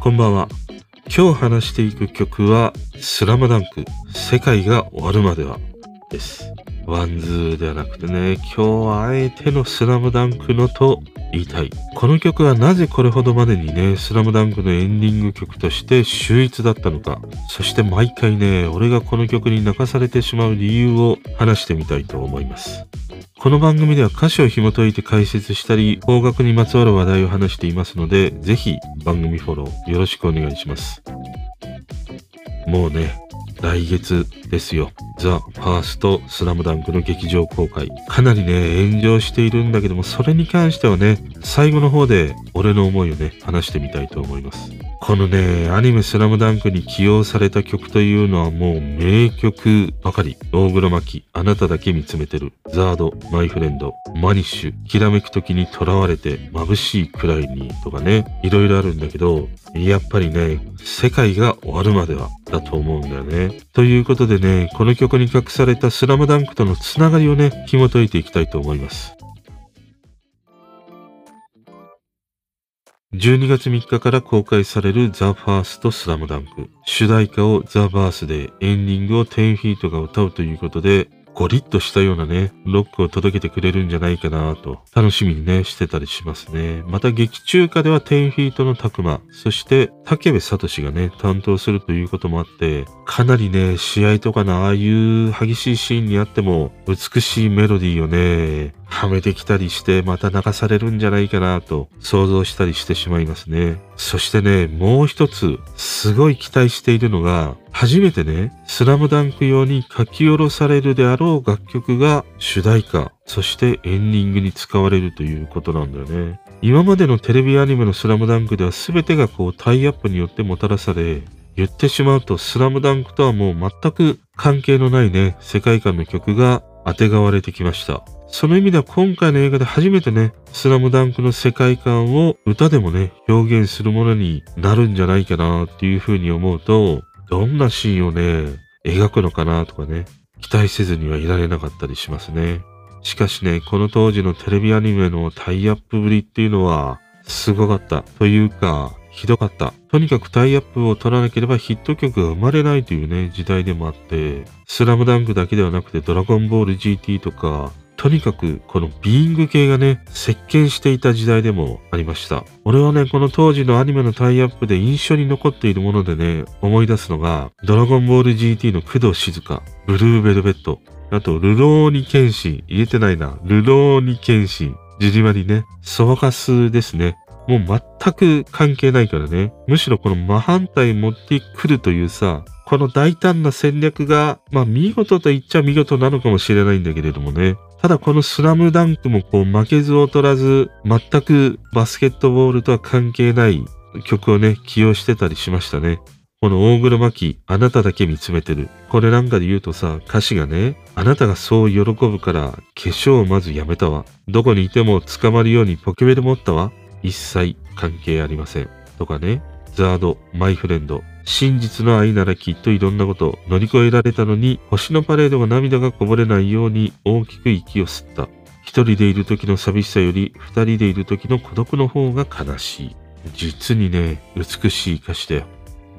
こんばんは。今日話していく曲は、 SLAM DUNK、世界が終わるまでは、です。 WANDS ではなくてね、今日はあえての SLAM DUNKのと言いたい。この曲はなぜこれほどまでにね、 SLAM DUNKのエンディング曲として秀逸だったのか。そして毎回ね、俺がこの曲に泣かされてしまう理由を話してみたいと思います。この番組では歌詞を紐解いて解説したり、邦楽にまつわる話題を話していますので、ぜひ番組フォローよろしくお願いします。もうね、来月ですよ。ザ・ファースト・スラムダンクの劇場公開。かなりね、炎上しているんだけども、それに関してはね、最後の方で俺の思いをね、話してみたいと思います。このね、アニメスラムダンクに起用された曲というのはもう名曲ばかり。大黒摩季、あなただけ見つめてる。ザード、マイフレンド、マニッシュ、きらめく時に囚われて眩しいくらいにとかね、いろいろあるんだけど、やっぱりね、世界が終わるまでは、だと思うんだよね。ということでね、この曲に隠されたスラムダンクとのつながりをね、紐解いていきたいと思います。12月3日から公開されるザ・ファースト・スラムダンク。主題歌をザ・バースで、エンディングを10フィートが歌うということで、ゴリッとしたようなね、ロックを届けてくれるんじゃないかなと、楽しみにね、してたりしますね。また劇中歌では10フィートのタクマ、そして竹部聡がね、担当するということもあって、かなりね、試合とかのああいう激しいシーンにあっても、美しいメロディーをね、はめてきたりしてまた流されるんじゃないかなと想像したりしてしまいますね。そしてね、もう一つすごい期待しているのが、初めてね、スラムダンク用に書き下ろされるであろう楽曲が主題歌、そしてエンディングに使われるということなんだよね。今までのテレビアニメのスラムダンクでは全てがこうタイアップによってもたらされ、言ってしまうとスラムダンクとはもう全く関係のないね、世界観の曲が当てがわれてきました。その意味では今回の映画で初めてね、スラムダンクの世界観を歌でもね、表現するものになるんじゃないかなっていうふうに思うと、どんなシーンをね、描くのかなとかね、期待せずにはいられなかったりしますね。しかしね、この当時のテレビアニメのタイアップぶりっていうのは、すごかった。というか、ひどかった。とにかくタイアップを取らなければヒット曲が生まれないというね、時代でもあって、スラムダンクだけではなくてドラゴンボール GT とか、とにかくこのビーイング系がね、席巻していた時代でもありました。俺はね、この当時のアニメのタイアップで印象に残っているものでね、思い出すのが、ドラゴンボール GT の工藤静香、ブルーベルベット、あと、ルローニケンシン、言えてないな、ルローニケンシン、ジリマリね、ソワカスですね。もう全く関係ないからね。むしろこの真反対持ってくるというさ、この大胆な戦略が、まあ見事と言っちゃ見事なのかもしれないんだけれどもね。ただこのスラムダンクもこう負けず劣らず、全くバスケットボールとは関係ない曲をね、起用してたりしましたね。この大黒摩季、あなただけ見つめてる。これなんかで言うとさ、歌詞がね、あなたがそう喜ぶから化粧をまずやめたわ。どこにいても捕まるようにポケベル持ったわ。一切関係ありません。とかね、ザード、マイフレンド、真実の愛ならきっといろんなことを乗り越えられたのに、星のパレードが涙がこぼれないように大きく息を吸った。一人でいる時の寂しさより二人でいる時の孤独の方が悲しい。実にね、美しい歌詞だよ。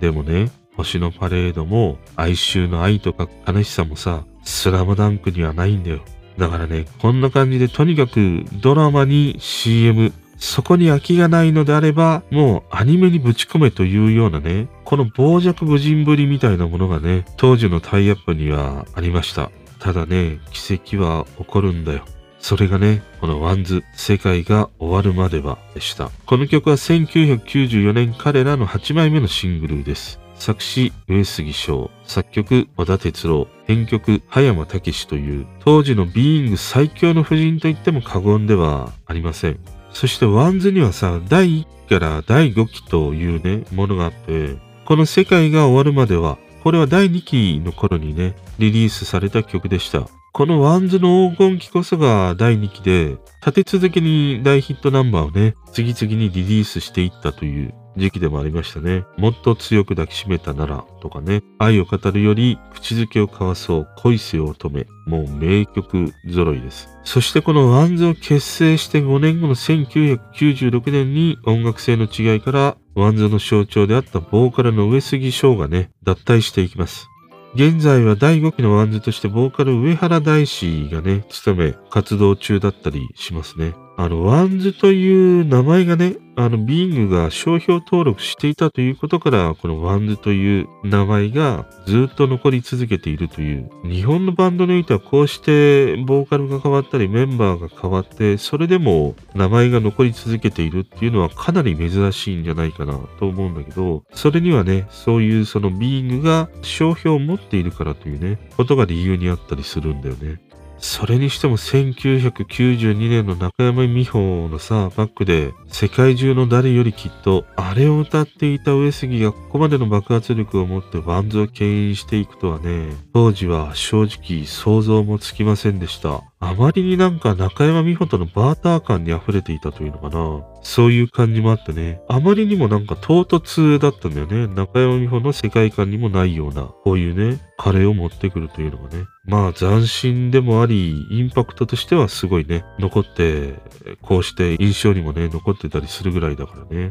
でもね、星のパレードも哀愁の愛とか悲しさもさ、スラムダンクにはないんだよ。だからね、こんな感じでとにかくドラマに CM、そこに空きがないのであれば、もうアニメにぶち込めというようなね、この傍若無人ぶりみたいなものがね、当時のタイアップにはありました。ただね、奇跡は起こるんだよ。それがね、この WANDS、世界が終わるまではでした。この曲は1994年彼らの8枚目のシングルです。作詞、上杉昇、作曲、織田哲郎、編曲、葉山たけしという、当時のビーイング最強の布陣と言っても過言ではありません。そして WANDS にはさ、第1期から第5期というね、ものがあって、この世界が終わるまでは、これは第2期の頃にね、リリースされた曲でした。この WANDS の黄金期こそが第2期で、立て続けに大ヒットナンバーをね、次々にリリースしていったという時期でもありましたね。もっと強く抱きしめたならとかね、愛を語るより口づけを交わそう恋せよ乙女、もう名曲揃いです。そしてこの WANDS を結成して5年後の1996年に音楽性の違いから WANDS の象徴であったボーカルの上杉昇がね、脱退していきます。現在は第5期の WANDS としてボーカル上原大史がね、務め活動中だったりしますね。あの、 WANDS という名前がね、あの、ビーイングが商標登録していたということから、この WANDS という名前がずっと残り続けているという、日本のバンドにおいてはこうしてボーカルが変わったりメンバーが変わって、それでも名前が残り続けているっていうのはかなり珍しいんじゃないかなと思うんだけど、それにはね、そういうそのビーイングが商標を持っているからというね、ことが理由にあったりするんだよね。それにしても1992年の中山美穂のさ、バックで世界中の誰よりきっとあれを歌っていた上杉がここまでの爆発力を持ってバンズを牽引していくとはね、当時は正直想像もつきませんでした。あまりになんか中山美穂とのバーター感に溢れていたというのかな。そういう感じもあってね。あまりにもなんか唐突だったんだよね。中山美穂の世界観にもないような、こういうね、カレーを持ってくるというのがね。まあ斬新でもあり、インパクトとしてはすごいね、残って、こうして印象にもね、残ってたりするぐらいだからね。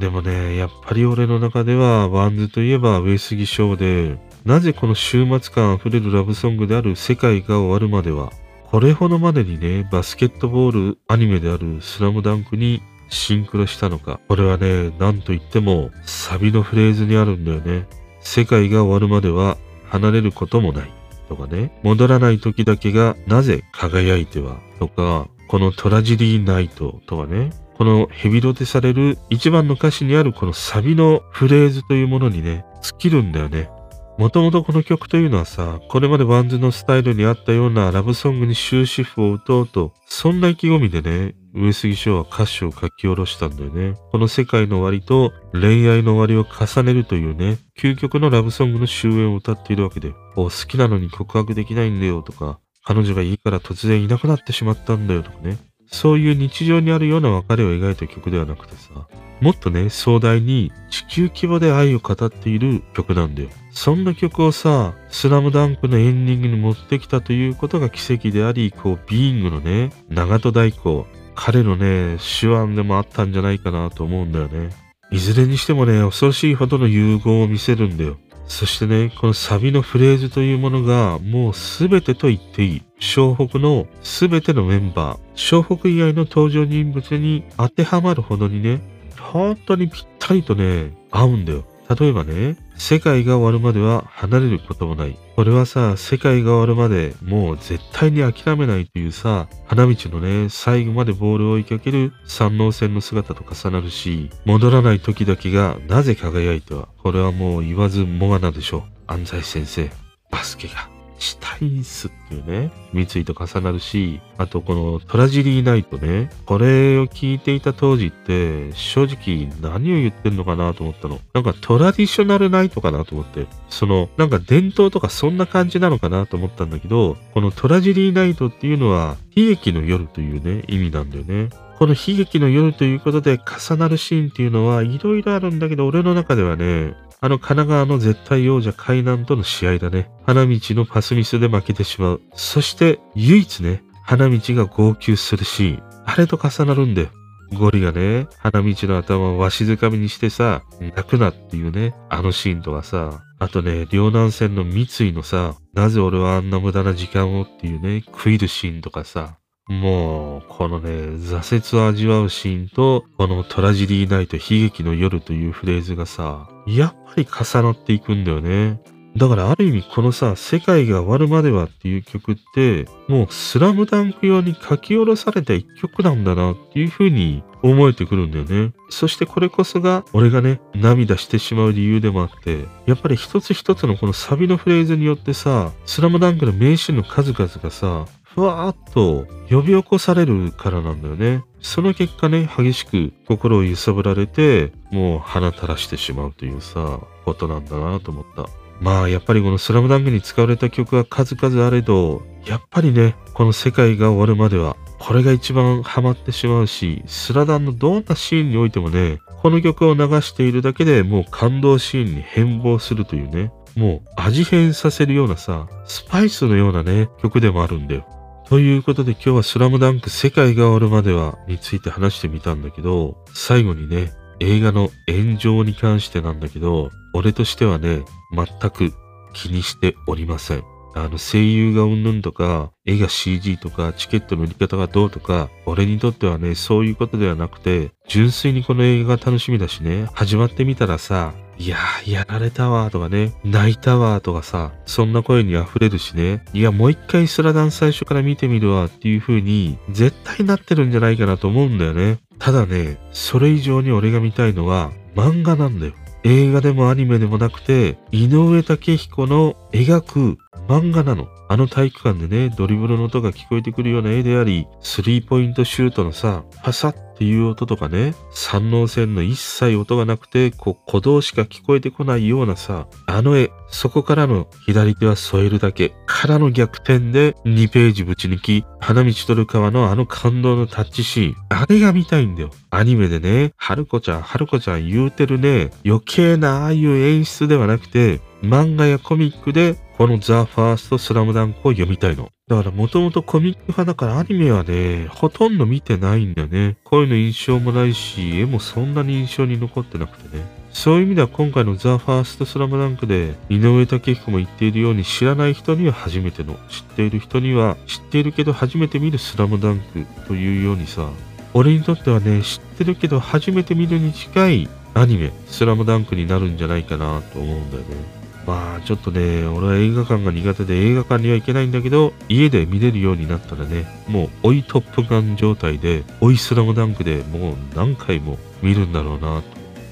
でもね、やっぱり俺の中では、 WANDS といえば上杉昇で、なぜこの終末感あふれるラブソングである世界が終わるまでは、これほどまでにね、バスケットボールアニメである SLAM DUNK にシンクロしたのか。これはね、なんと言ってもサビのフレーズにあるんだよね。世界が終わるまでは離れることもない。とかね、戻らない時だけがなぜ輝いては。とか、この Tragedy Night とかね、このヘビロテされる一番の歌詞にあるこのサビのフレーズというものにね、尽きるんだよね。もともとこの曲というのはさ、これまでバンズのスタイルに合ったようなラブソングに終止符を打とうと、そんな意気込みでね、上杉翔は歌詞を書き下ろしたんだよね。この世界の終わりと恋愛の終わりを重ねるというね、究極のラブソングの終焉を歌っているわけで、お好きなのに告白できないんだよとか、彼女がいいから突然いなくなってしまったんだよとかね。そういう日常にあるような別れを描いた曲ではなくてさ、もっとね、壮大に地球規模で愛を語っている曲なんだよ。そんな曲をさ、スラムダンクのエンディングに持ってきたということが奇跡であり、こう、ビーイングのね、長戸大工、彼のね、手腕でもあったんじゃないかなと思うんだよね。いずれにしてもね、恐ろしいほどの融合を見せるんだよ。そしてね、このサビのフレーズというものが、もうすべてと言っていい。湘北のすべてのメンバー、湘北以外の登場人物に当てはまるほどにね、本当にぴったりとね、合うんだよ。例えばね、世界が終わるまでは離れることもない。これはさ、世界が終わるまでもう絶対に諦めないというさ、花道のね、最後までボールを追いかける三能戦の姿と重なるし、戻らない時だけがなぜ輝いては、これはもう言わずもがなでしょう。安西先生、バスケが。したいっすっていうね、三井と重なるし、あとこのトラジリーナイトね、これを聞いていた当時って、正直何を言ってんのかなと思ったの。なんかトラディショナルナイトかなと思って、その、なんか伝統とかそんな感じなのかなと思ったんだけど、このトラジリーナイトっていうのは、悲劇の夜というね、意味なんだよね。この悲劇の夜ということで重なるシーンっていうのはいろいろあるんだけど、俺の中ではね、あの神奈川の絶対王者海南との試合だね。花道のパスミスで負けてしまう。そして唯一ね、花道が号泣するシーン。あれと重なるんだよ。ゴリがね、花道の頭をわしづかみにしてさ、泣くなっていうね、あのシーンとかさ、あとね、両南線の三井のさ、なぜ俺はあんな無駄な時間をっていうね、食いるシーンとかさ、もう、このね、挫折を味わうシーンと、このトラジディーナイト悲劇の夜というフレーズがさ、やっぱり重なっていくんだよね。だからある意味このさ、世界が終わるまではっていう曲って、もうスラムダンク用に書き下ろされた一曲なんだなっていう風に思えてくるんだよね。そしてこれこそが俺がね、涙してしまう理由でもあって、やっぱり一つ一つのこのサビのフレーズによってさ、スラムダンクの名シーンの数々がさ、ふわーっと呼び起こされるからなんだよね。その結果ね、激しく心を揺さぶられて、もう鼻垂らしてしまうというさ、ことなんだなと思った。まあやっぱりこのスラムダンクに使われた曲は数々あれど、やっぱりね、この世界が終わるまではこれが一番ハマってしまうし、スラダンのどんなシーンにおいてもね、この曲を流しているだけでもう感動シーンに変貌するというね、もう味変させるようなさ、スパイスのようなね、曲でもあるんだよ。ということで今日はスラムダンク世界が終わるまではについて話してみたんだけど、最後にね、映画の炎上に関してなんだけど、俺としてはね、全く気にしておりません。あの声優がうんぬんとか、絵が CG とか、チケットの売り方がどうとか、俺にとってはね、そういうことではなくて、純粋にこの映画が楽しみだしね、始まってみたらさ、いやー、やられたわーとかね、泣いたわーとかさ、そんな声に溢れるしね、いや、もう一回スラダン最初から見てみるわっていう風に、絶対なってるんじゃないかなと思うんだよね。ただね、それ以上に俺が見たいのは、漫画なんだよ。映画でもアニメでもなくて、井上武彦の描く漫画なの。あの体育館でね、ドリブルの音が聞こえてくるような絵であり、スリーポイントシュートのさ、パサッっていう音とかね、三能線の一切音がなくて、こう、鼓動しか聞こえてこないようなさ、あの絵、そこからの左手は添えるだけ、からの逆転で2ページぶち抜き、花道取る川のあの感動のタッチシーン、あれが見たいんだよ。アニメでね、春子ちゃん、春子ちゃん言うてるね、余計なああいう演出ではなくて、漫画やコミックでこのザ・ファーストスラムダンクを読みたいの。だからもともとコミック派だからアニメはね、ほとんど見てないんだよね。声の印象もないし、絵もそんなに印象に残ってなくてね。そういう意味では今回のザ・ファーストスラムダンクで井上武彦も言っているように知らない人には初めての、知っている人には知っているけど初めて見るスラムダンクというようにさ、俺にとってはね、知ってるけど初めて見るに近いアニメ、スラムダンクになるんじゃないかなと思うんだよね。まあちょっとね、俺は映画館が苦手で映画館には行けないんだけど、家で見れるようになったらね、もう追いトップガン状態で、追いスラムダンクでもう何回も見るんだろうな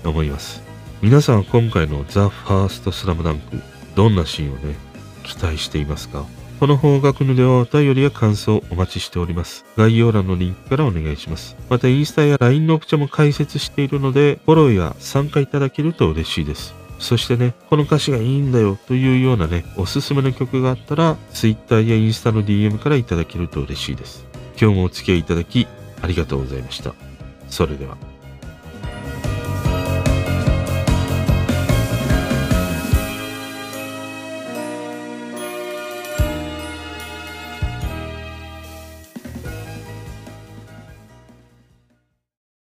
と思います。皆さんは今回のザ・ファーストスラムダンク、どんなシーンをね、期待していますか？この方角のではお便りや感想をお待ちしております。概要欄のリンクからお願いします。またインスタや LINE のオプチャも解説しているので、フォローや参加いただけると嬉しいです。そしてね、この歌詞がいいんだよというようなね、おすすめの曲があったら、Twitter やインスタの DM からいただけると嬉しいです。今日もお付き合いいただき、ありがとうございました。それでは。